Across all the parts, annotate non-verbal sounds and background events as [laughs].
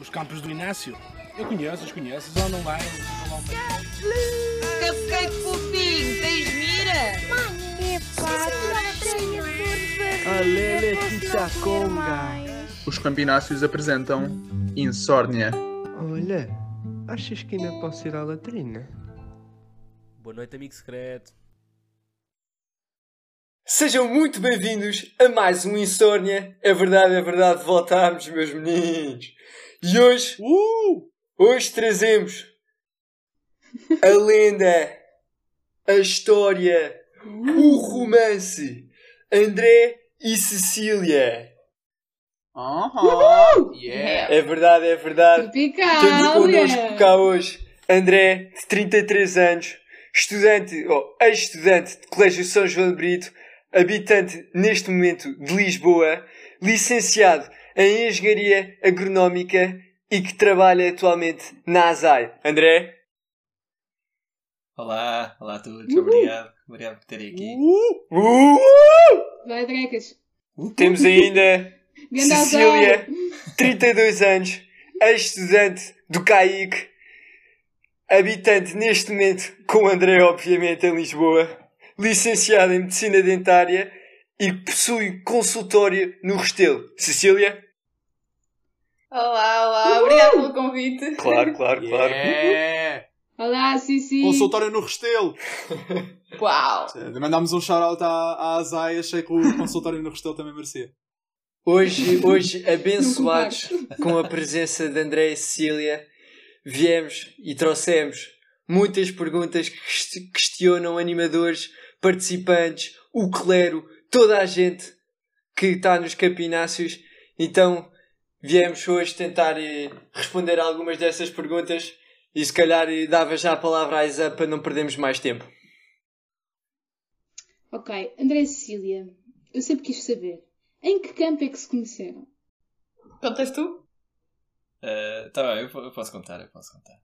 Os campos do Inácio. Eu conheço, os conheço. Só não vai. Vão Cupcake fofinho, tens mira? Alele Chichaconga. Os campináceos apresentam Insórnia. Olha, achas que ainda posso ir à latrina? Boa noite, amigo secreto. Sejam muito bem-vindos a mais um Insórnia. É verdade, é verdade, voltámos, meus meninos. E hoje, hoje trazemos a lenda, a história, o romance. André e Cecília. Aham! Yeah! É verdade, é verdade. Temos Tropical! connosco cá hoje André, de 33 anos, estudante, ou ex-estudante de Colégio São João de Brito, habitante neste momento de Lisboa, licenciado em Engenharia Agronómica e que trabalha atualmente na ASAI. André? Olá, olá a todos, obrigado. Obrigado por terem aqui. Uh! Vai, Drecas. Temos ainda [laughs] Cecília, 32 anos, ex-estudante do CAIC, habitante neste momento com o André, obviamente, em Lisboa, licenciada em Medicina Dentária e possui consultório no Restelo. Cecília? Olá, olá, obrigada pelo convite. Claro, claro, claro. Yeah! Olá, Cici. Consultório no Restelo. [laughs] Uau! Mandámos um shout-out à, à Azai, achei que o consultório no Restelo também merecia. Hoje, hoje, abençoados com a presença de André e Cecília, viemos e trouxemos muitas perguntas que quest- questionam animadores, participantes, o clero, toda a gente que está nos campináceos. Então, viemos hoje tentar eh, responder a algumas dessas perguntas e se calhar eh, dava já a palavra à Isa para não perdermos mais tempo. Ok, André e Cecília. Eu sempre quis saber. Em que campo é que se conheceram? Contas tu? Ah, tá bem, eu, eu posso contar, eu posso contar.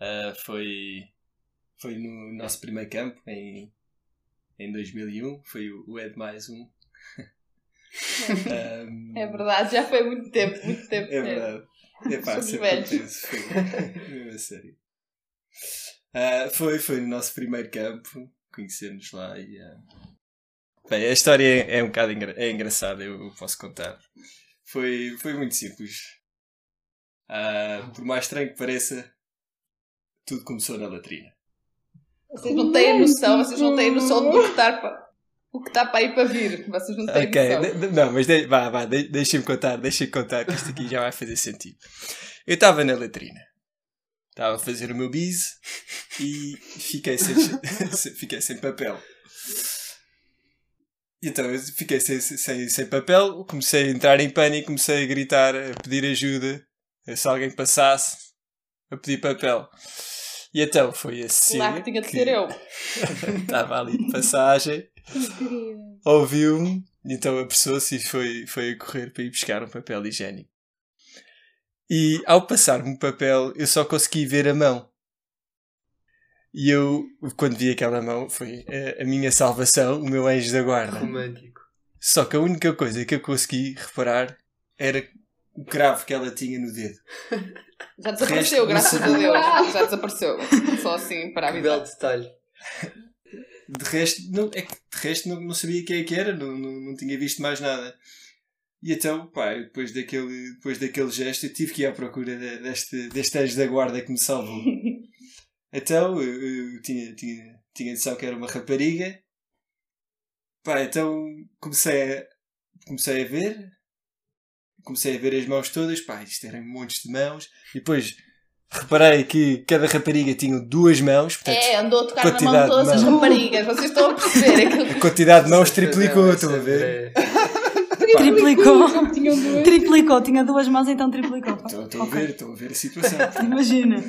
Ah, foi, foi no nosso primeiro campo, em, em 2001. Foi o, o Ed mais um. [laughs] Ahm, É verdade, já foi muito tempo, muito tempo. É verdade. Epá, Somos sempre foi mesmo a sério. Ah, foi, foi no nosso primeiro campo, conhecemos lá e. ah, Bem, a história é, é um bocado engra- é engraçada, eu, posso contar. Foi, foi muito simples. Ah, por mais estranho que pareça, tudo começou na latrina. Vocês não têm a noção, vocês não têm noção do que está para, o que está para ir para vir. Vocês não têm Ok, noção. não, mas de, vá, vá, de, deixem-me contar, deixem-me contar que isto aqui já vai fazer sentido. Eu estava na latrina, estava a fazer o meu bis e fiquei sem, [laughs] fiquei sem papel. Então eu fiquei sem, sem, sem papel, comecei a entrar em pânico, comecei a gritar, a pedir ajuda, se alguém passasse, a pedir papel. E então foi a Cecília, Lá que tinha de ser eu. [laughs] estava ali de passagem, Querida. ouviu-me, então apressou-se e foi, foi a correr para ir buscar um papel higiênico. E ao passar-me o papel, eu só consegui ver a mão. E eu, quando vi aquela mão, foi a, a minha salvação, o meu anjo da guarda. Romântico. Só que a única coisa que eu consegui reparar era o cravo que ela tinha no dedo. Já desapareceu, Resto, graças a Deus. Já desapareceu. Só assim para Que belo avisar. detalhe. De resto, não, é que de resto não, não sabia quem é que era, não, não, não tinha visto mais nada. E então, pá, depois daquele, depois daquele gesto, eu tive que ir à procura de- deste, deste anjo da guarda que me salvou. [laughs] Então, eu, eu tinha, tinha, tinha noção que era uma rapariga. Pá, então comecei a, comecei a ver. Comecei a ver as mãos todas. Pá, isto eram montes de mãos. E depois reparei que cada rapariga tinha duas mãos. Portanto, É, andou a tocar na mão quantidade de todas as raparigas. Vocês estão a perceber [laughs] aquilo. a quantidade de mãos triplicou, Não, estão a ver? é- Triplicou. Duas. Triplicou, tinha duas mãos, então triplicou. Estão, estão a ver, estão a ver a situação. [laughs] Imagina.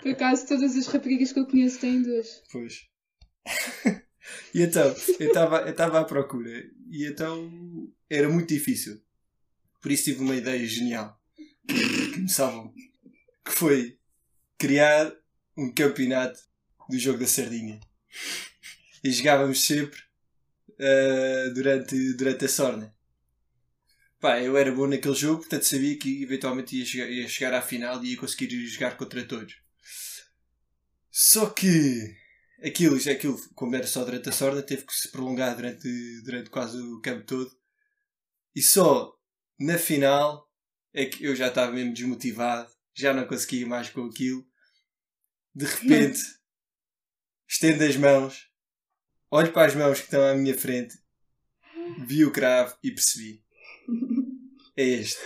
Por acaso, todas as raparigas que eu conheço têm duas. Pois. [laughs] E então, eu estava à procura. E então era muito difícil. Por isso tive uma ideia genial que, que me salvou. Que foi criar um campeonato do jogo da sardinha. E jogávamos sempre ah, durante, durante a sorna. Pá, eu era bom naquele jogo, portanto sabia que eventualmente ia chegar, ia chegar à final e ia conseguir jogar contra todos. Só que aquilo, aquilo como era só durante a sorda, teve que se prolongar durante, durante quase o campo todo. E só na final é que eu já estava mesmo desmotivado, já não conseguia mais com aquilo. De repente, estendo as mãos, olho para as mãos que estão à minha frente, vi o cravo e percebi. É este.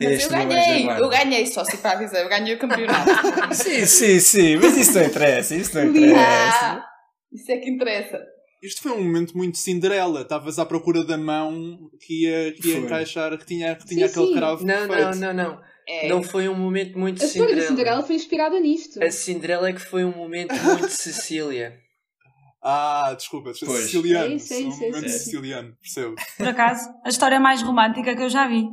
É Mas este eu ganhei, eu ganhei, só se para avisar, eu ganhei o campeonato. [laughs] Sim, sim, sim, mas isso não interessa, isso não interessa. ah, isso é que interessa. Isto foi um momento muito Cinderela. Estavas à procura da mão que ia, que ia encaixar, que tinha, que tinha Sim, aquele sim. cravo Não, não, perfeito. não, não. É. Não foi um momento muito A história da Cinderela. Cinderela foi inspirada nisto. A Cinderela é que foi um momento muito [laughs] Cecília. Ah, desculpa, Pois. siciliano. É isso, é isso, um momento isso. siciliano, percebo. Por acaso, a história mais romântica que eu já vi.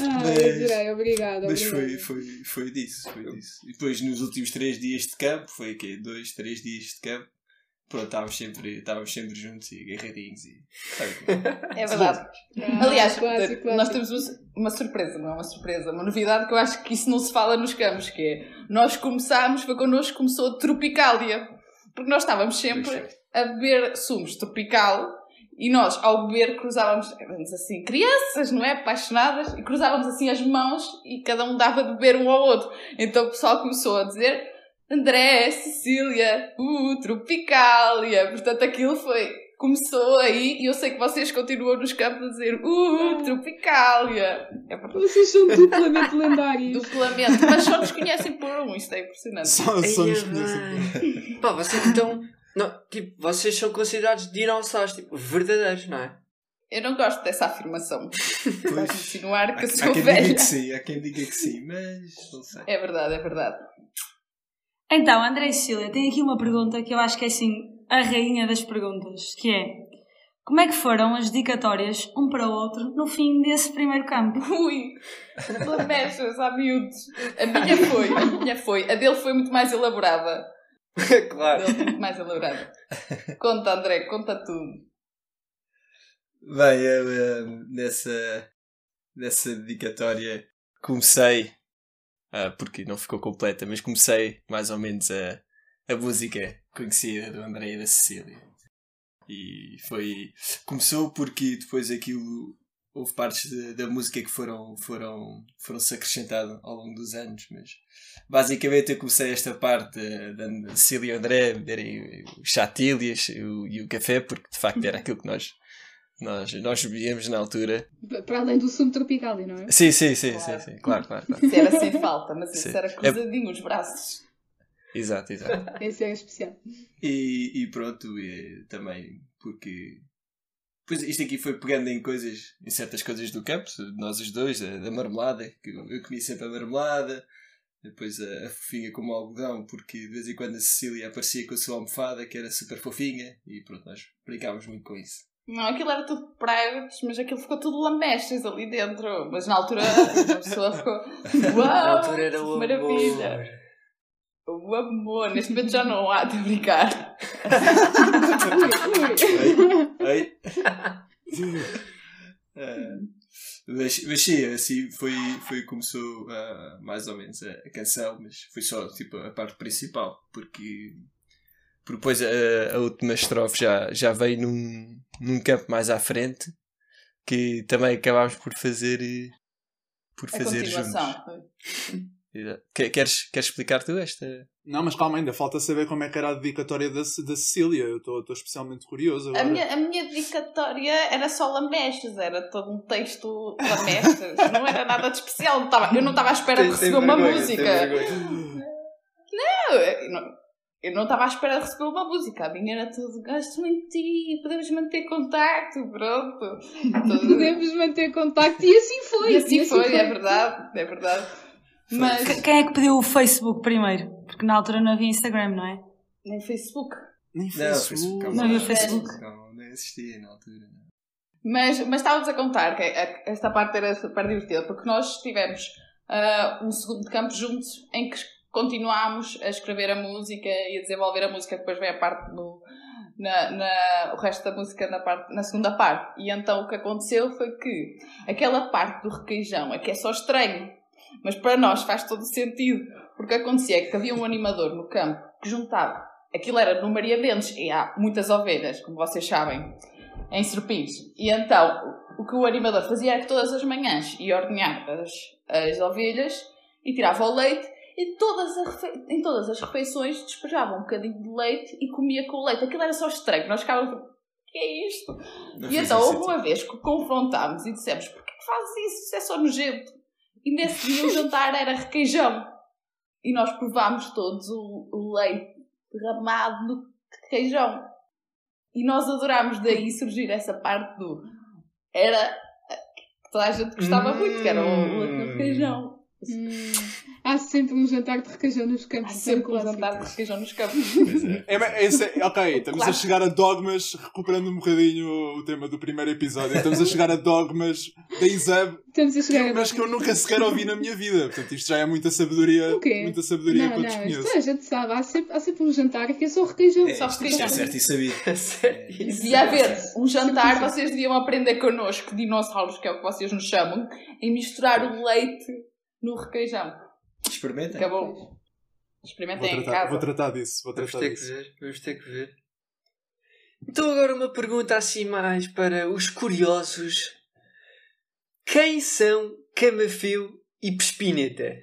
Ah, Mas- adorei, obrigada. Mas foi, obrigada. foi, foi disso, foi disso. E depois nos últimos três dias de campo, foi o quê? Dois, três dias de campo. Pronto, estávamos sempre, estávamos sempre juntos e agarradinhos e. como é? É verdade. Ah, Aliás, clássico, nós clássico. temos uma- surpresa, não é uma surpresa, uma novidade que eu acho que isso não se fala nos campos, que é nós começámos, foi connosco começou a Tropicália. Porque nós estávamos sempre Pois a beber sumos tropical e nós, ao beber, cruzávamos, éramos assim, crianças, não é? Apaixonadas, e cruzávamos assim as mãos e cada um dava de beber um ao outro. Então o pessoal começou a dizer André, Cecília, uh, Tropicália. Portanto, aquilo foi. Começou aí e eu sei que vocês continuam nos campos a dizer Uh, Tropicália. É verdade. Vocês são duplamente lendários. [laughs] Duplamente. Mas só nos conhecem por um, isto é impressionante. Só, só nos bem. conhecem. Pá, vocês então. Não, tipo, vocês são considerados dinossauros, tipo, verdadeiros, não é? Eu não gosto dessa afirmação. Vai Pois. insinuar que Há sou quem diga velha. que sim, há quem diga que sim, mas não sei. É verdade, é verdade. Então, André e Cecília, tenho aqui uma pergunta que eu acho que é assim a rainha das perguntas, que é como é que foram as dedicatórias um para o outro no fim desse primeiro campo? [laughs] Ui, lamechas há miúdos. A minha foi, a minha foi. A dele foi muito mais elaborada. A [laughs] claro. dele foi muito mais elaborada. Conta, André, conta tudo. Bem, eu eh, nessa, nessa dedicatória comecei, ah, porque não ficou completa, mas comecei mais ou menos a, a música conhecida do André e da Cecília. E foi. Começou porque depois aquilo. Houve partes da, música que foram, foram, foram se acrescentando ao longo dos anos, mas basicamente eu comecei esta parte da Cecília e André beberem os chatilhas e o café, porque de facto era aquilo que nós, nós, nós bebíamos na altura. Para além do sumo tropical, não é? Sim, sim, sim, sim, sim, claro, claro, claro. Isso era sem falta, mas isso Sim. era cruzadinho os braços. Exato, exato. Esse é especial. E, e pronto, e, também porque. Pois isto aqui foi pegando em coisas, em certas coisas do campo, nós os dois, a, da marmelada, que eu, eu comi sempre a marmelada, depois a, a fofinha como algodão, porque de vez em quando a Cecília aparecia com a sua almofada, que era super fofinha, e pronto, nós brincávamos muito com isso. Não, aquilo era tudo pregos, mas aquilo ficou tudo lamechas ali dentro. Mas na altura a pessoa ficou. [laughs] Uau! Na altura era o maravilha! amor. O amor, neste momento já não há de brincar. Oi? Eh, [laughs] mas, mas sim, assim foi, foi começou ah, mais ou menos a, a canção, mas foi só tipo a parte principal, porque, porque depois a, a última estrofe já, já veio num, num campo mais à frente que também acabámos por fazer eh, por A fazer juntos. Queres, queres explicar tu esta? Não, mas calma, ainda falta saber como é que era a dedicatória da, da Cecília. Eu estou estou especialmente curioso A agora. minha, a minha dedicatória era só lamechas, era todo um texto lamechas. não era nada de especial. Eu não estava à espera de receber uma música. Não, não- eu não estava à espera de receber uma música. A minha era tudo gosto muito de ti, podemos manter contacto, pronto. [laughs] Tudo- Podemos manter contacto e assim foi. E assim foi, é verdade, é verdade. Mas Que- Quem é que pediu o Facebook primeiro? Porque na altura não havia Instagram, não é? nem Facebook. Nem Não, Facebook. Facebook, Não havia Facebook. Não, não existia na altura. não. Mas, mas estávamos a contar que esta parte era super divertida, porque nós tivemos ah, um segundo de campo juntos em que continuámos a escrever a música e a desenvolver a música, depois vem a parte do, na, na- o resto da música na, parte, na segunda parte. E então o que aconteceu foi que aquela parte do requeijão é que é só estranho, mas para nós faz todo sentido. Porque acontecia que havia um animador no campo que juntava, aquilo era no Maria Mendes, e há muitas ovelhas, como vocês sabem, em Serpins. E então o que o animador fazia era que todas as manhãs ia ordenhar as, as ovelhas e tirava o leite e todas em todas as refeições despejava um bocadinho de leite e comia com o leite. Aquilo era só estranho. Nós ficávamos, o que é isto? Não e então houve uma vez que o confrontámos e dissemos, porquê que fazes isso? Isso é só nojento. E nesse dia o jantar era requeijão. E nós provámos todos o, o leite derramado no requeijão. E nós adorámos daí surgir essa parte do... Era... que toda a gente gostava muito, que era o, o requeijão. Hum, há sempre um jantar de requeijão nos campos. Há é sempre um jantar de requeijão nos campos. É, esse é- ok, [laughs] estamos Claro. a chegar a dogmas, recuperando um bocadinho o tema do primeiro episódio. Estamos a chegar a dogmas da Isab, Estamos a chegar a mas que eu nunca sequer ouvi na minha vida. Portanto, isto já é muita sabedoria, muita sabedoria Não, que eu não, desconheço. toda a gente sabe. Há sempre, há sempre um jantar que é só requeijão. É, Só requeijão. isto [laughs] é certo e sabia. Devia haver um jantar, vocês deviam aprender connosco, dinossauros, que é o que vocês nos chamam, em misturar o leite no requeijão. Experimenta. Acabou. Vou Experimentem em tratar, casa. vou tratar disso, vou Vamos tratar ter que disso. ver, vamos ter que ver. Então agora uma pergunta assim mais para os curiosos. Quem são Camafeu e Pespineta?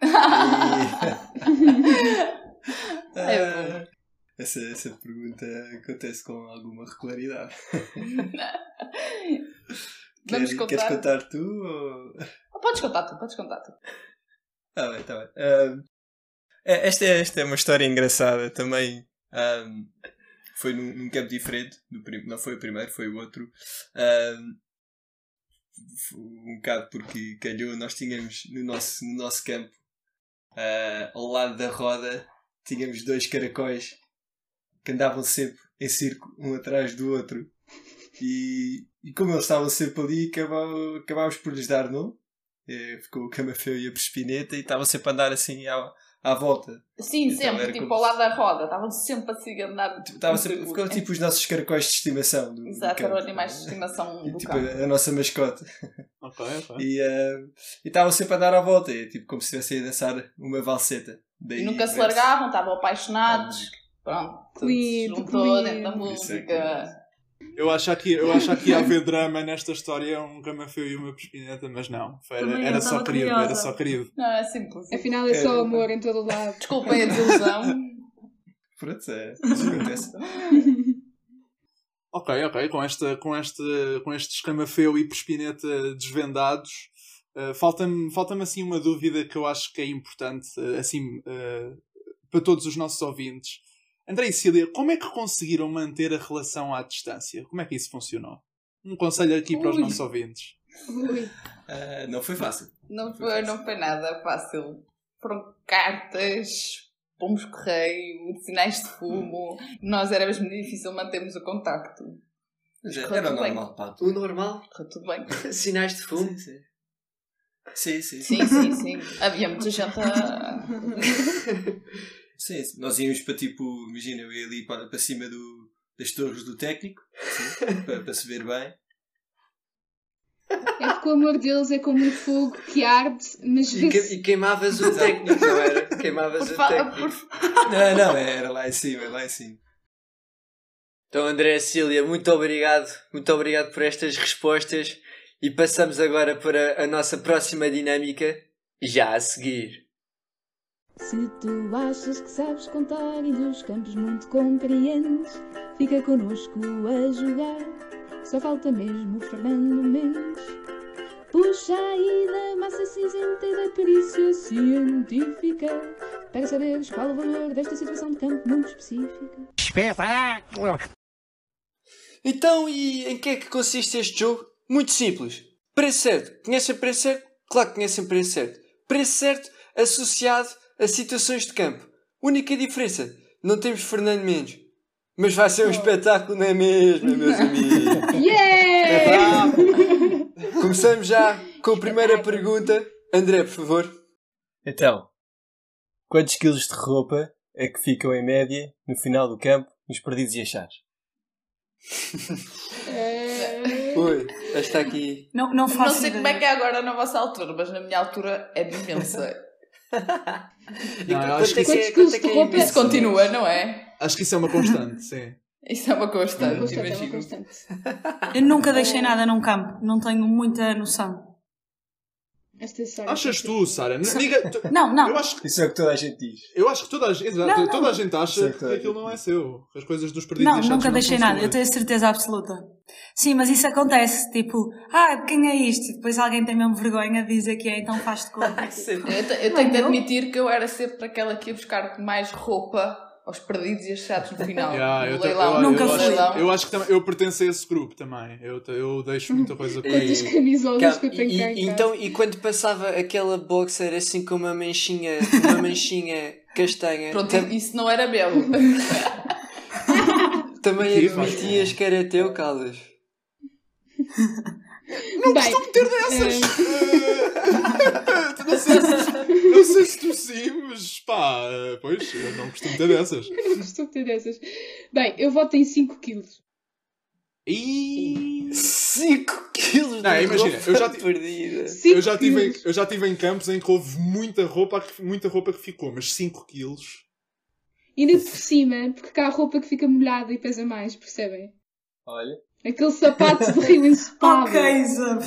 [laughs] É bom. Essa, essa pergunta acontece com alguma regularidade. [laughs] Vamos Quer- contar? Queres contar tu? Ou... Podes contar tu, podes contar tu. Tá bem, tá bem. É- esta, é, esta é uma história engraçada também. foi num, num campo diferente. prim- não foi o primeiro, foi o outro. F- um bocado porque calhou, nós tínhamos no nosso, no nosso campo, ah, ao lado da roda, tínhamos dois caracóis que andavam sempre em círculo, um atrás do outro. E, e como eles estavam sempre ali, acabámos por lhes dar nome. Eh, ficou o Camafeu e a Prespineta e estavam sempre a andar assim à, à volta. Sim, Então sempre, tipo como ao lado da roda. Estavam sempre assim a andar. Estava no sempre, ficou tipo os nossos caracóis de estimação. Do, Exato, eram campo. animais de estimação [laughs] E, do tipo, campo. a, a nossa mascote. [laughs] Ok, ok. E e estavam sempre a dar à volta. É, tipo como se estivessem a dançar uma valseta. Daí E nunca se largavam, estavam apaixonados. Pronto, tudo se juntou dentro da é música. Eu acho que eu acho que ia haver drama nesta história, um camafeu e uma pespineta, mas não. Foi- Era, era só querido, curiosa. era só querido. Não, é simples. Afinal é só amor em todo o lado. Desculpem a desilusão. [laughs] Pronto, é, isso acontece. Ok, ok, com, esta, com, este, com este escamafeu e pespineta desvendados, eh, falta-me falta assim uma dúvida que eu acho que é importante, eh, assim, eh, para todos os nossos ouvintes. André e Cília, como é que conseguiram manter a relação à distância? Como é que isso funcionou? Um conselho aqui para os Ui. nossos ouvintes. Ui. Ah, não foi fácil. Não foi, não foi nada fácil. Foram cartas, pomos correio, sinais de fumo. Nós era mesmo difícil mantermos o contacto. Mas é- era bem. normal, pá. O normal? Correu tudo bem. [laughs] Sinais de fumo? Sim, sim. Sim, sim. Sim, sim, sim. Havia muita gente a. [laughs] Sim, sim. Nós íamos para tipo, imagina, eu ia ali para, para cima do, das torres do técnico, sim, [laughs] para, para se ver bem. É porque o amor deles é como um fogo que arde, mas E, que- e queimavas o técnico, não era? Queimavas Por o técnico. por- Não, não, era lá em cima, lá em cima. Então, André Cília, muito obrigado. Muito obrigado por estas respostas. E passamos agora para a nossa próxima dinâmica, já a seguir. Se tu achas que sabes contar e dos campos muito compreendes, fica connosco a jogar. Só falta mesmo o Fernando Mendes. Puxa aí da massa cinzenta e da perícia científica para saberes qual o valor desta situação de campo muito específica. Espetáculo! Então, e em que é que consiste este jogo? Muito simples. Preço certo. Conhecem preço certo? Claro que conhecem preço certo. Preço certo associado a situações de campo. Única diferença, não temos Fernando Mendes. Mas vai ser um espetáculo, não é mesmo, meus [laughs] amigos? Yeah! Começamos já com a primeira pergunta. André, por favor. Então, quantos quilos de roupa é que ficam em média no final do campo Nos perdidos e achados. Eh, Ui, está aqui. Não, não Não sei ideia. como é que é agora na vossa altura, mas na minha altura é imensa. [laughs] Não, eu acho que é que é, é, que? Isso continua, não é? acho que isso é uma constante, sim. [laughs] Isso é uma constante, constante, é uma imagino. constante. Eu nunca deixei nada num campo, não tenho muita noção. Esta Achas tu, Sara? Tu- Não, não. eu, acho, que- Isso é o que toda a gente diz. eu acho que toda a gente, Não, não. toda a gente acha Sei que que- aquilo não é seu. As coisas dos perdidos e Não, achados nunca não deixei são nada, eu suas. tenho certeza absoluta. Sim, mas isso acontece, tipo, ah, quem é isto? Depois alguém tem mesmo vergonha de dizer que é, então faz de conta. [laughs] Eu, te- eu tenho de admitir que eu era sempre aquela que ia buscar mais roupa aos perdidos e achados no final. [laughs] Yeah, eu, leilão. eu- Nunca eu fui. acho, eu acho que também, eu pertenço a esse grupo também. Eu, eu deixo muita coisa [laughs] Quantas camisolas Calma, que eu tenho e- cá e- então, e quando passava aquela boxer assim com uma manchinha, uma manchinha [laughs] castanha, Pronto, tam- isso não era meu. também admitias que era teu, Caldas? Não Bem, ter dessas! [laughs] não, sei se, não sei se tu sim, mas pá, pois, eu não costumo ter dessas. eu [laughs] não costumo ter dessas. Bem, eu voto em 5 quilos. E... 5 quilos Não, de imagina, roupa eu já ti- perdida. 5 Eu já, tive em, eu já tive em campos em que houve muita roupa, que- muita roupa que ficou, mas 5 quilos. E ainda por cima, porque cá há roupa que fica molhada e pesa mais, percebem? Olha. Aquele sapato de rio ensopado. ok, Zab.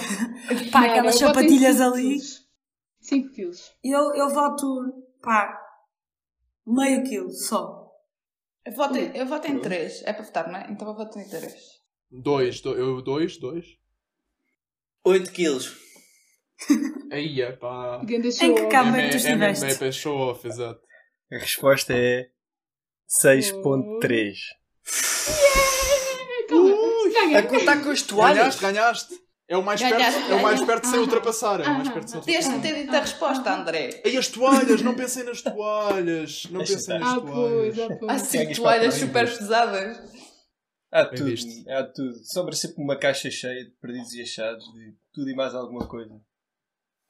Pá, aquelas sapatilhas ali. 5 quilos. Eu, eu voto, pá, meio quilo só. Eu voto, em- eu voto em 3. É para votar, não é? Então eu voto em 3. 2, eu 2, 2. 8 quilos. [laughs] Aí é pá. Ganda Em show que cama É, é que tu é, é, estiveste? é para show off, exato. A resposta é 6.3. Ganha. A contar com as toalhas. Ganhaste, ganhaste. É o mais Ganhaste, perto, é o mais perto de sem ultrapassar. É o mais Ah. perto de sem Tens ultrapassar. de ter dito a resposta, André. E as toalhas, não pensei nas toalhas. Não pensei nas Ah, toalhas. pois, ah, Há cinco toalhas super pesadas. Há Bem tudo, visto. há tudo. Sobra sempre uma caixa cheia de perdidos e achados, de tudo e mais alguma coisa.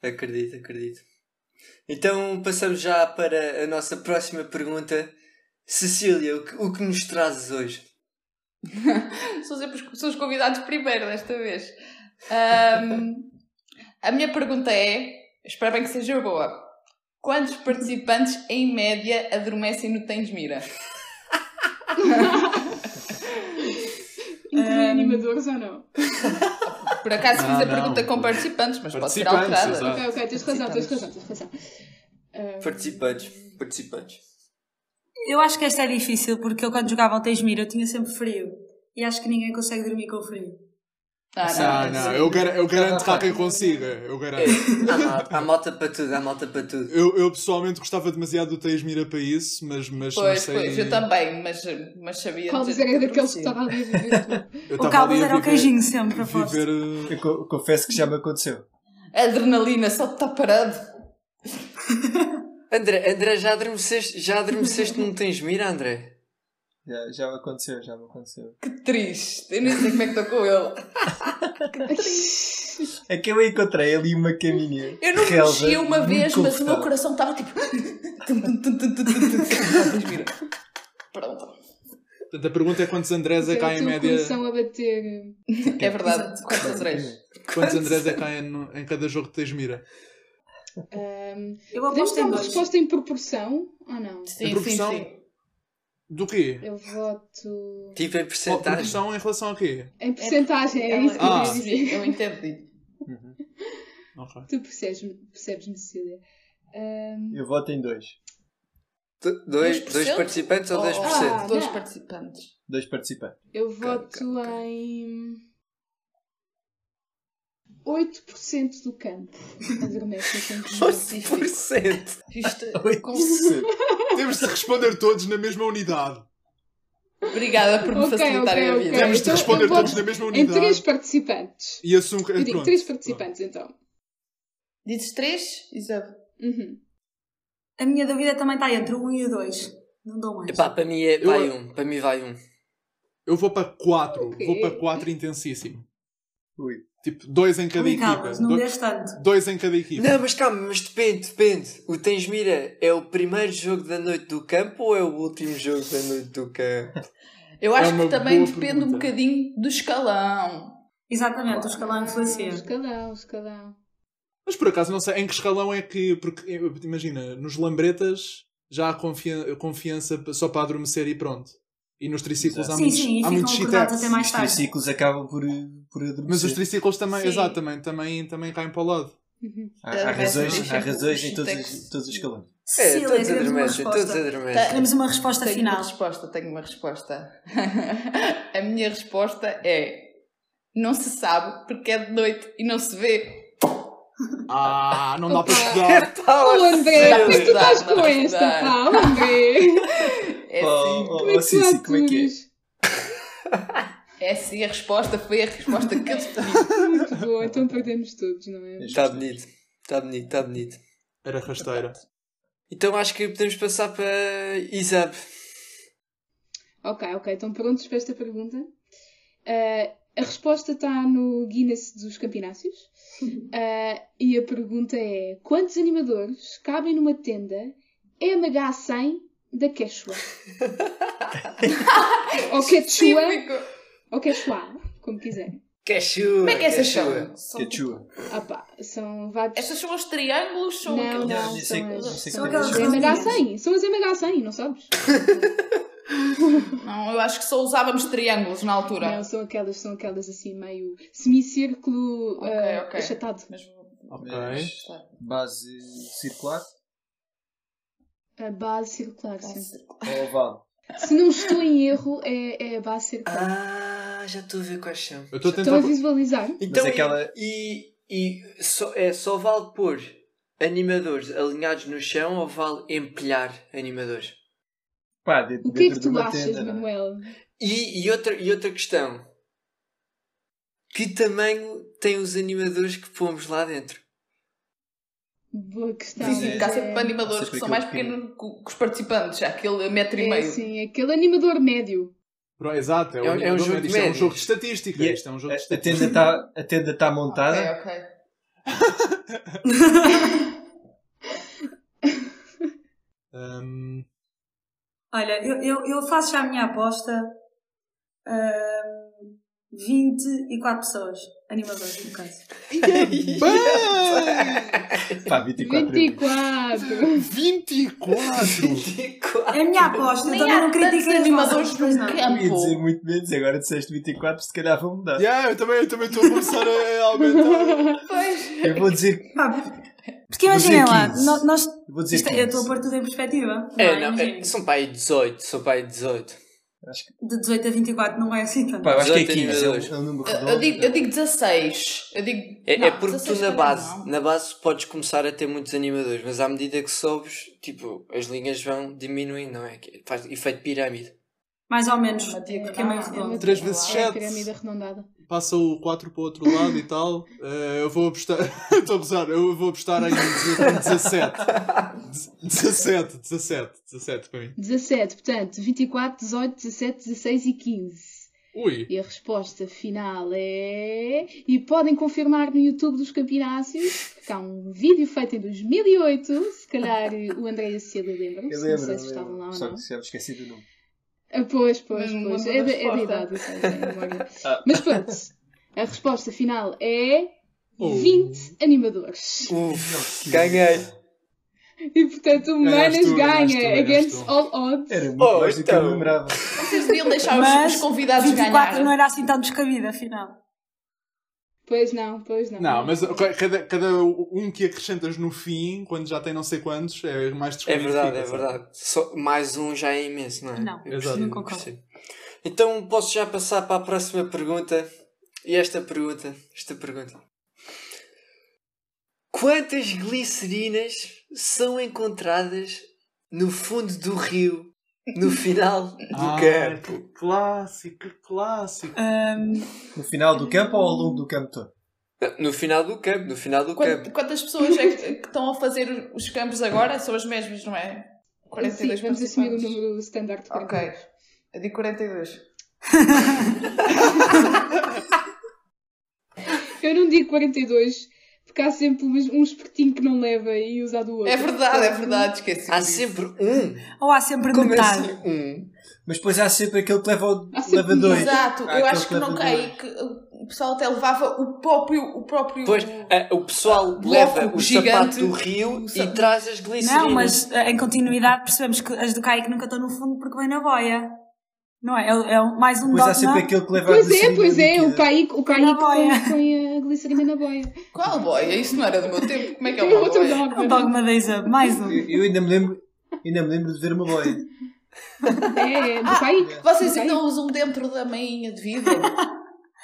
Acredito, acredito. Então passamos já para a nossa próxima pergunta. Cecília, o que, o que nos trazes hoje? São sempre os, são os convidados primeiro desta vez. Ahm, a minha pergunta é: espero bem que seja boa. Quantos participantes, em média, adormecem no Tens Mira? Inclui animadores ou não? Por acaso fiz a não. pergunta com participantes, mas pode ser alterada. exato. Ok, ok, tens razão, tens razão, tens razão. Ah, Participantes. Participantes. Eu acho que esta é difícil porque eu quando jogava ao Tesmir eu tinha sempre frio. E acho que ninguém consegue dormir com frio. Ah, Não, não, eu, gar- eu garanto que há quem consiga. Eu É, garanto. há, mal- há malta para tudo, há malta para tudo. Eu, eu pessoalmente gostava demasiado do Teias Mira para isso, mas, mas não Pois, sei. pois, eu também, mas, mas sabia. Caldas era que daqueles que estava ali a viver O Caldas a era o viver- queijinho sempre, aposto. viver, uh, Eu co- confesso que já me aconteceu. Adrenalina, só de estar parado. [laughs] André, André já adormeceste, já adormeceste não tens mira, André? Já, já me aconteceu, já me aconteceu. Que triste. Eu nem sei como é que estou com ele. [laughs] É que eu encontrei ali uma caminha. Eu não relva, mexi uma vez, mas o meu coração estava tipo. Tens. Pronto. Portanto, a pergunta é quantos Andrés é que há em média. coração a bater. É verdade. Quantos Andrés? Quantos Andrés é que há em, em cada jogo de Teias Mira? Ahm, Eu podemos aposto dar em uma dois. resposta em proporção ou não? Sim, Em sim, proporção? sim. Do quê? Eu voto. Tipo em porcentagem. proporção em relação a quê? Em porcentagem, é Ela- isso que eu Ah. queria dizer. Eu entendi. Ok. Tu percebes-me, percebes-me, Cecília. Ahm, Eu voto em dois. Do- Dois, 2%? dois participantes ou Oh, 2%? Ah, Dois não. participantes. Dois participantes. eu voto em. 8% do campo. Adormece no campo. 8%! Isto, com- [laughs] [laughs] Temos de responder todos na mesma unidade. Obrigada por me Ok, facilitarem ok, a vida. Temos de Então, responder eu voto todos na mesma Em unidade. 3 participantes. E assumo que. Eu digo pronto. 3 participantes então. Dizes três, Isabel? Uhum. A minha dúvida também está entre o 1 e o 2. Não dou mais. Epá, para mim é, Eu- vai um. Para mim vai um. Eu vou para 4. Ok. Vou para 4 intensíssimo. Ui. Tipo, dois em cada Ui, equipa. Não Do- dês tanto. Dois em cada equipa. Não, mas calma, mas depende, depende. O Tens Mira é o primeiro jogo da noite do campo ou é o último jogo da noite do campo? Eu acho É que também depende um pergunta. bocadinho do escalão. Exatamente, o escalão influencia. Escalão, escalão. Mas por acaso não sei em que escalão é que. Porque imagina, nos lambretas já há confian- confiança só para adormecer e pronto. E nos triciclos há Sim, muitos, sim, há muitos shitex. até mais Os tarde. triciclos acabam por, por adormecer. Mas os triciclos também, Sim. exato, também, também, também caem para o lado. Uhum. Há, há razões, há razões em Os todos, os- todos os escalões. É, Cecília, todos adormecem, todos resposta. adormecem. Queremos uma resposta Tenho final. uma resposta, tenho uma resposta. [laughs] a minha resposta é: não se sabe porque é de noite e não se vê. Ah, não dá para [laughs] estudar. Oh, André, Dá como é que tu estás com esta, pá? Oh, André. [laughs] É Oh, assim, oh, Como é oh, que tu Cici, como é que é? [laughs] é assim a resposta, foi a resposta que eu te pedi. Muito boa, então perdemos todos, não é? Está bonito, está bonito, está bonito. Era rasteira. Então acho que podemos passar para Isab. Ok, ok, estão prontos para esta pergunta? Ah, a resposta está no Guinness dos Campeonácios. Ah, [laughs] e a pergunta é: quantos animadores cabem numa tenda MH100 da Quechua? [laughs] ou Quechua, ou Quechua, como quiserem. Quechua. Como é que essas Quechua. são? São- Quechua. Ah pá, são vários. Essas são os triângulos? São Não, aqueles- não, nem sei- são as, sei são é as que elas MH100. São as MH100, não sabes? [laughs] Não, eu acho que só usávamos triângulos na altura. Não, são aquelas, são aquelas assim meio semicírculo Ok, ah, ok. achatado. Mas Ok. Mas base circular A base circular, sim. ou oval? Se não estou em erro, é, é a base circular. Ah, já estou a ver quais são. Eu estou a Estão a tentar. visualizar? Então, aquela- e, e só, é, só vale pôr animadores alinhados no chão ou vale empilhar animadores? Pá, dentro, O que é que tu achas, tenda, é? Manuel? E, e, outra, e outra questão. Que tamanho têm os animadores que pomos lá dentro? Boa questão. Sim, sim, há é- sempre animadores que são mais pequenos que os participantes, aquele metro e É meio. sim, aquele animador médio. Pro- Exato, é, É um- é um jogo médio. Isto é um jogo de estatística. E a- Isto é um jogo A, de a tenda estatística. está tenda tá montada. Ok, ok. Hum, Olha, eu, eu, eu faço já a minha aposta. ahm, 24 pessoas, animadores, no caso. [laughs] Pá, 24. 24! 24! É a minha aposta, eu Nem também há não critiquei tantos as animadores vossas, pois não. no Eu ia dizer campo. muito menos, agora disseste 24, se calhar vão mudar. yeah, eu também eu também estou a começar a aumentar. Pois. Eu vou dizer, Pá, Porque Vou dizer imaginem lá, 15. no- nós, eu vou dizer isto, é- eu 15. estou a pôr tudo em perspectiva. É, é? não, é, são para aí 18, são para aí 18. Acho que, De 18 a 24 não é assim tanto. pá, eu acho que é 18 15, é um, animadores. é número Eu, eu digo, eu digo 16. Eu digo, É, não, é porque 16 tu na base, não. na base podes começar a ter muitos animadores, mas à medida que sobes, tipo, as linhas vão diminuindo, não é? Faz efeito pirâmide. Mais ou menos, porque é meio É redondo. 3 vezes É a 7. pirâmide arredondada. Passa o 4 para o outro lado e tal. Eh, eu vou apostar. [laughs] Estou a gozar, eu vou apostar em 17. 17, 17, 17 para mim. 17, portanto, 24, 18, 17, 16 e 15. Ui! E a resposta final é. E podem confirmar no YouTube dos Campeonácios, porque há um vídeo feito em 2008. Se calhar o André e a Cecília lembram-se. Eu Não lembro, sei eu se estavam lá ou Só não. que se eu esqueci do nome. Ah, pois, pois, Mas não pois. É é da resposta. idade, isso é. Mas pronto, a resposta final é. Oh. 20 animadores. Uf, ganhei! E portanto o Manas tu, tu, ganha ganhaste against tu. all odds. Era muito Oh, mais do que eu então. lembrava. Vocês deviam deixar os, Mas os convidados 24 ganhar. não era assim tão descabido, afinal. Pois não, pois não. Não, mas cada, cada um que acrescentas no fim, quando já tem não sei quantos, é mais É desqualificado. verdade, é verdade. Só, mais um já é imenso, não é? Não, Eu Exato. não concordo. Então posso já passar para a próxima pergunta. E esta pergunta, esta pergunta. Quantas glicerinas são encontradas no fundo do rio no final [laughs] do Ah, campo? que clássico, que clássico. Ahm, No final do campo ou ao longo do campo todo? No final do campo, no final do Quant- campo. Quantas pessoas é que, que estão a fazer os campos agora? São as mesmas, não é? 42 Sim, vamos assumir o número standard de Ok. Eu digo 42. [laughs] Eu não digo 42 Porque há sempre um um espertinho que não leva e usa do outro. É verdade, é verdade, esqueci. Há sempre um. Ou há sempre Como metade. assim um? Mas depois há sempre aquele que leva, leva dois. Exato, Há eu acho que não leva caí, dois. que o pessoal até levava o próprio. O próprio Pois, eh, o pessoal bloco leva o gigante. sapato do rio e traz as glicerinas. Não, mas eh, em continuidade percebemos que as do Kaique nunca estão no fundo porque vem na boia. Não é? É, é um- mais um Depois há dogma. sempre aquele que leva a Pois é, glicerina pois é, o Kaique, o Kaique Na boia. põe, põe a glicerina na boia. Qual boia? Isso não era do meu tempo. Como é que é É [laughs] uma outro boia? É um dogma. dogma da Isa. Mais um. Eu, eu ainda me lembro, ainda me lembro de ver uma boia. É, do Ah, Kaique. Vocês do ainda usam dentro da meinha de vidro?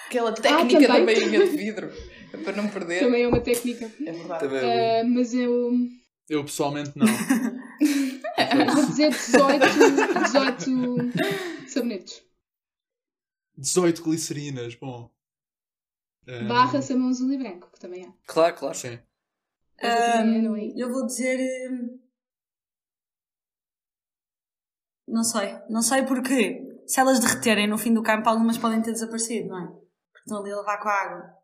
Aquela técnica da também. meinha de vidro. É para não perder. Também é uma técnica. É verdade. É Ah, mas eu Eu pessoalmente não. [laughs] vou dizer 18, 18 sabonetes. 18 glicerinas, bom. Eh, Barra sabão azul e branco, que também há. Claro, claro. Sim. Eu é. Ahm, eu vou dizer. hum, Não sei. Não sei porque se elas derreterem no fim do campo, algumas podem ter desaparecido, não é? Porque estão ali a levar com a água.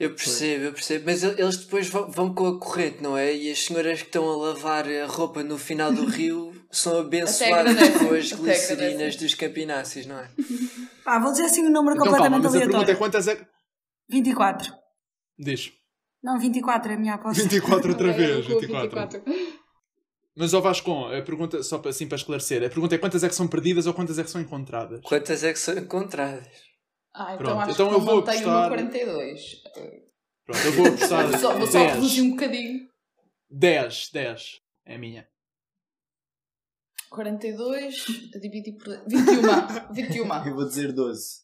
Eu percebo, eu percebo. Mas el- eles depois vão, vão com a corrente, não é? E as senhoras que estão a lavar a roupa no final do [laughs] rio são abençoadas com as glicerinas dos campináceos, não é? Pá, vou dizer assim um número Então calma, completamente mas a pergunta é aleatório. quantas é que. 24. Diz. Não, 24 é a minha aposta. 24 outra [laughs] vez, eu vou 24. Mas ó Vascon, a pergunta, só para, assim para esclarecer, a pergunta é quantas é que são perdidas ou quantas é que são encontradas? Quantas é que são encontradas? Ah, então Pronto, acho então que eu vou apostar- meu 42. Pronto, eu vou apostar [laughs] Só, vou só 10. reduzir um bocadinho. 10, 10. É a minha. 42 a dividir por 21. 21. [laughs] Eu vou dizer 12.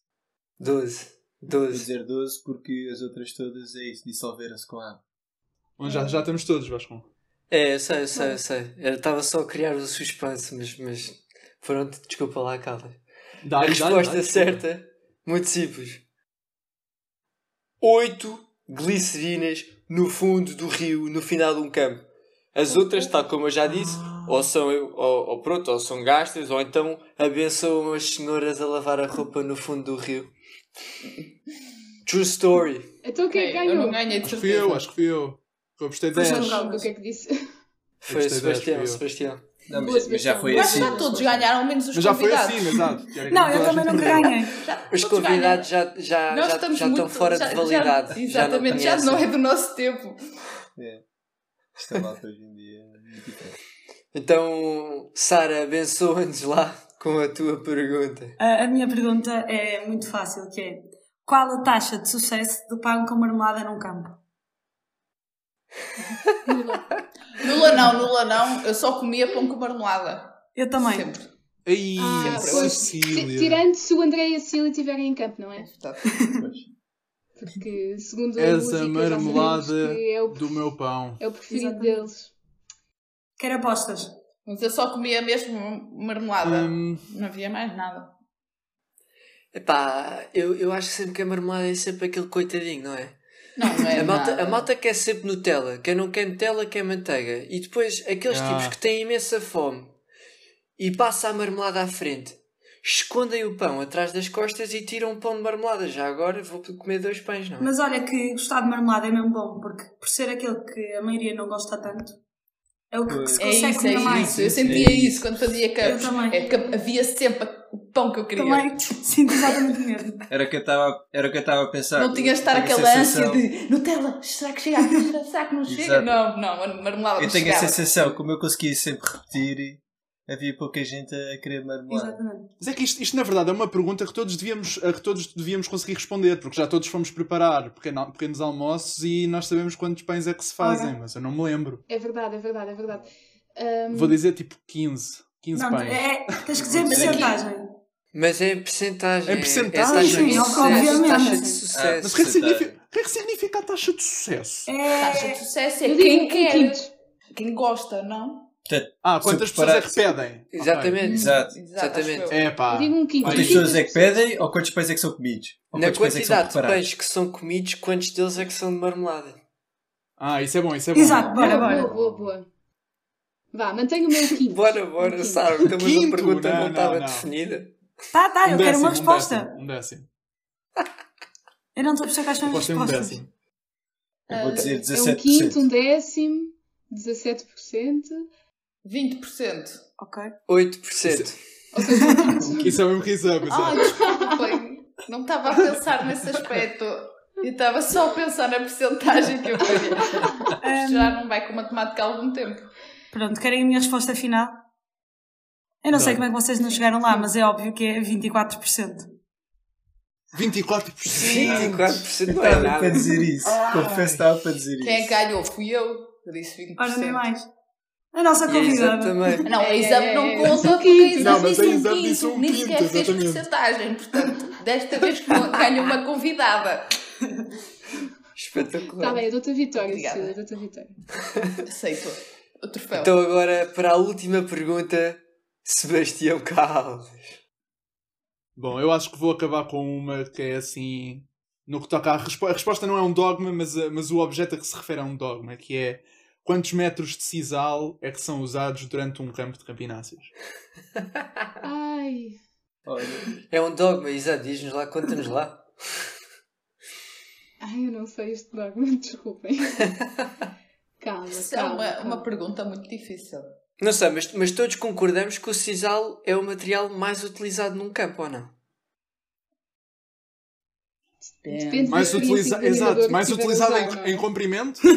12. Vou 12. dizer 12 porque as outras todas é isso, dissolveram-se com água. Bom, já, já estamos todos, Vascon. É, eu sei, eu sei, eu sei. Eu estava só a criar o suspense, mas, mas pronto, desculpa lá, Carla. Dá, A dá, resposta dá, certa, muito simples. Oito glicerinas no fundo do rio, no final de um campo. As outras, tal como eu já disse, ou são, ou, ou pronto, ou são gastas, ou então abençoam as senhoras a lavar a roupa no fundo do rio. True story. Então quem é que Ok, eu ganhou? não ganhei de Acho que fui eu, acho que fui eu. Eu apostei Mas 10. não lembro o que é que disse. Foi Sebastião. Sebastião. Não, mas, mas já foi Sebastião. Mas assim. já todos ganharam, menos os Mas já foi convidados. assim, exato. [laughs] Não, eu também nunca ganhei. Já, Os convidados já, já, Nós já, já estão muito- fora já- de já- validade. exatamente, já já não, não, é do nosso tempo. É. Esta malta hoje em dia é muito diferente. Então, Sara, abençoa-nos lá com a tua pergunta. A, a minha pergunta é muito fácil, que é qual a taxa de sucesso do pão com marmelada num campo? [laughs] Nula não, nula não. Eu só comia pão com marmelada. Eu também. Sempre. Aí, Ah. Cecília. Ti- Tirando se o André e a Cília estiverem em campo, não é? Tá. [laughs] Porque, segundo a És música, a sabemos marmelada é o, do meu pão. é o preferido Exatamente. deles. Quero apostas. Mas eu só comia mesmo marmelada. Hum, Não havia mais nada. Epá, eu, eu acho sempre que a marmelada é sempre aquele coitadinho, não é? Não, não é A malta, a malta quer sempre Nutella, quem não quer Nutella quer manteiga. E depois aqueles Ah. tipos que têm imensa fome e passa a marmelada à frente, escondem o pão atrás das costas e tiram um pão de marmelada. Já agora vou comer dois pães, não é? Mas olha que gostar de marmelada é mesmo bom, porque por ser aquele que a maioria não gosta tanto, é o que, que se É consegue isso, comer é mais. isso. Eu sentia É isso quando fazia também. É que havia sempre o pão que eu queria. Também [laughs] sinto exatamente o mesmo. Era o que eu estava era o que eu estava a pensar. Não tinha de estar a aquela ânsia sensação- de Nutella, será que chega? [laughs] Será que não chega? Exato. Não, não, a marmelada Eu tenho a chegava. sensação, como eu conseguia sempre repetir, havia pouca gente a querer marmelada. Exatamente. Mas é que isto, isto, na verdade, é uma pergunta que todos, devíamos, a que todos devíamos conseguir responder, porque já todos fomos preparar pequeno- pequenos almoços e nós sabemos quantos pães é que se fazem, Ora. mas eu não me lembro. É verdade, é verdade, é verdade. Ahm, Vou dizer tipo 15. 15 Não, pães. é, tens que dizer porcentagem. Mas é em percentagem. É percentagem? É taxa de Sim, sucesso. obviamente. Taxa de Mas sucesso. o que, é que Porcentagem. significa, o que é que significa a taxa de sucesso? Taxa de É, sucesso é quem um quer, quem gosta, não? Portanto, Ah, quantas pessoas é que pedem? Exatamente. Exato. Exatamente. acho eu. É pá. Um quinto. Quantas Um pessoas é que pedem ou quantos pães é que são comidos? Ou Na é quantidade de preparados? pães que são comidos, quantos deles é que são de marmelada? Ah, isso é bom, isso é bom. Exato, bora, Boa, bora. boa, boa, boa. Vá, mantenha o meu quinto. [laughs] Bora, Um bora, quinto. Sara. Então, mas a pergunta Não, não não, estava não. definida. Tá, tá, eu Um quero uma décimo, um resposta. décimo, Um décimo. Eu não estou a perceber quais são as um respostas. décimo. Eu vou dizer É um 17%. quinto, um décimo, 17%. 20%. Ok. 8%. Ou seja, um quinto. [laughs] Isso é mesmo risado, Ah, exato. desculpem. Não estava a pensar nesse aspecto. Eu estava só a pensar na porcentagem que eu [laughs] queria. Isto já não vai com matemática há algum tempo. Pronto, querem a minha resposta final? Eu não, sei Não. como é que vocês não chegaram lá, mas é óbvio que é 24%. 24%. 24% não é Estava nada. para dizer isso. Confesso que estava para dizer Quem é que isso. ganhou? Fui eu. Eu disse 20%. Ora, nem mais. A nossa a convidada. Não, a É, Exame é, não é, conta é, porque a Exame Não, mas a disse um quinto, um nem sequer fez porcentagem. Portanto, desta vez ganho uma convidada. Espetacular. Está Tá bem, eu dou-te a vitória, Obrigada. Cecília, dou-te a vitória. Aceito o troféu. Então agora para a última pergunta, Sebastião Caldas. Bom, eu acho que vou acabar com uma que é assim. No que toca à resposta. A resposta não é um dogma, mas, a- mas o objeto a que se refere é um dogma, que é quantos metros de sisal é que são usados durante um campo de campináceos? [laughs] Ai, Olha, É um dogma, exato, diz-nos lá, conta-nos lá. ai, eu não sei este dogma, [laughs] desculpem. [laughs] Calma, Isso é calma. uma, calma. uma pergunta muito difícil. Não sei, mas, mas todos concordamos que o sisal é o material mais utilizado num campo, ou não? Depende Mais da utiliza... Exato, mais utilizado usar, em, não é? em comprimento? [laughs]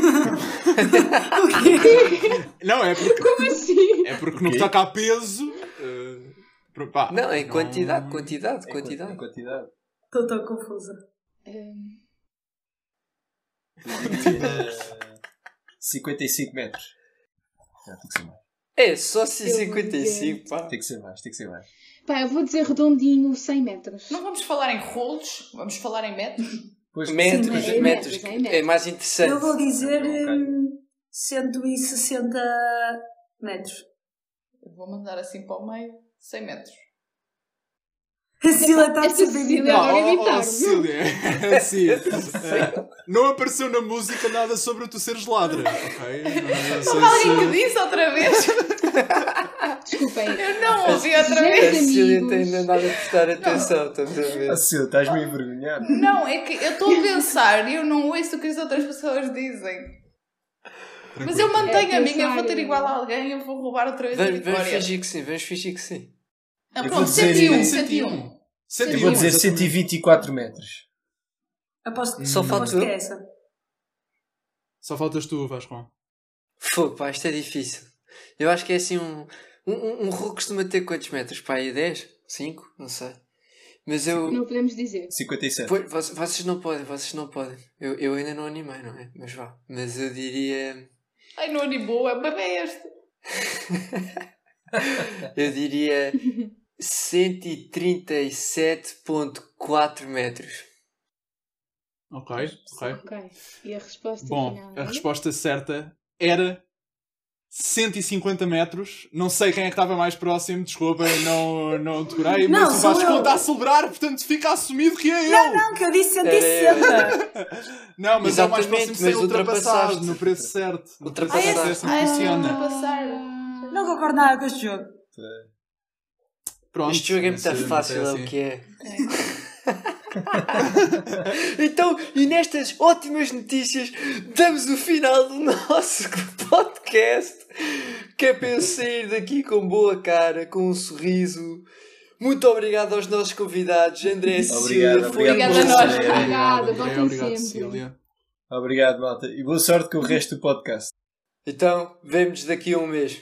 O quê? Não, é porque, Como assim? é porque no que toca a peso. pro- pá, Não, em não- quantidade, quantidade, em quantidade. Em quantidade. Estou tão confusa. Diria 55 metros. Já, tem que ser mais. É, só vou 55, pá. Tem que ser mais, tem que ser mais. Pá, eu vou dizer redondinho 100 metros. Não vamos falar em rolos, vamos falar em metros. Pois, Metros, Sim, é em metros, metros, é em é metros. mais interessante. Eu vou dizer Ok. hum, 160 metros. Eu vou mandar assim para o meio, 100 metros. A Sila está a Cecília agora imitar-me. Cecília. [laughs] [laughs] Eh, não apareceu na música nada sobre tu seres ladra, ok? Não sei Houve alguém que se- disse outra vez? [laughs] Desculpem. Eu não ouvi outra Já- A vez. Cecília tem nada a prestar atenção, estamos a ver. Ah, Cecília, estás-me a envergonhar. Não, é que eu estou a pensar e eu não ouço o que as outras pessoas dizem. Mas eu mantenho É a minha, eu vou ter igual a alguém, eu vou roubar outra vez a Vamos, vamos vitória. fingir que sim, vamos fingir que sim. Ah, Eu pronto, vou dizer- 101, 101. 101. 101, Eu vou dizer exatamente. 124 metros. Aposto, Só falta aposto eu. que é essa. Só faltas tu, Vasco. Fogo, pá, isto é difícil. Eu acho que é assim um. Um, um, um costuma ter quantos metros? Pá, aí 10? 5? Não sei. Mas eu. Não podemos dizer. 57. Pois, vocês, vocês não podem, vocês não podem. Eu, eu ainda não animei, não é? Mas vá. Mas eu diria. Ai, não animou, é bem este. [laughs] Eu diria 137.4 metros. Ok, ok. Ok. E a resposta Bom, final? a é? resposta certa era 150 metros. Não sei quem é que estava mais próximo, desculpa, não, não decorei, Não, mas o Vasco eu. está a celebrar, portanto fica assumido que é ele. Não, não, que eu disse 160. [laughs] Não, mas é o mais Exatamente, próximo de ser mas ultrapassado ultrapassaste. no preço certo. Ultrapassaste. certo é assim Ah, funciona. ultrapassar. Não concordo nada com este jogo. Pronto, este jogo é muito mas, fácil, é assim. o que é. [laughs] então, e nestas ótimas notícias, damos o final do nosso [laughs] podcast. Que é para eu sair daqui com boa cara, com um sorriso. Muito obrigado aos nossos convidados, André e Cecília. Obrigado, Foi obrigado. a nós. Obrigado, obrigado, sempre. Cecília. Obrigado, malta. E boa sorte com o resto do podcast. Então, vemo-nos daqui a um mês.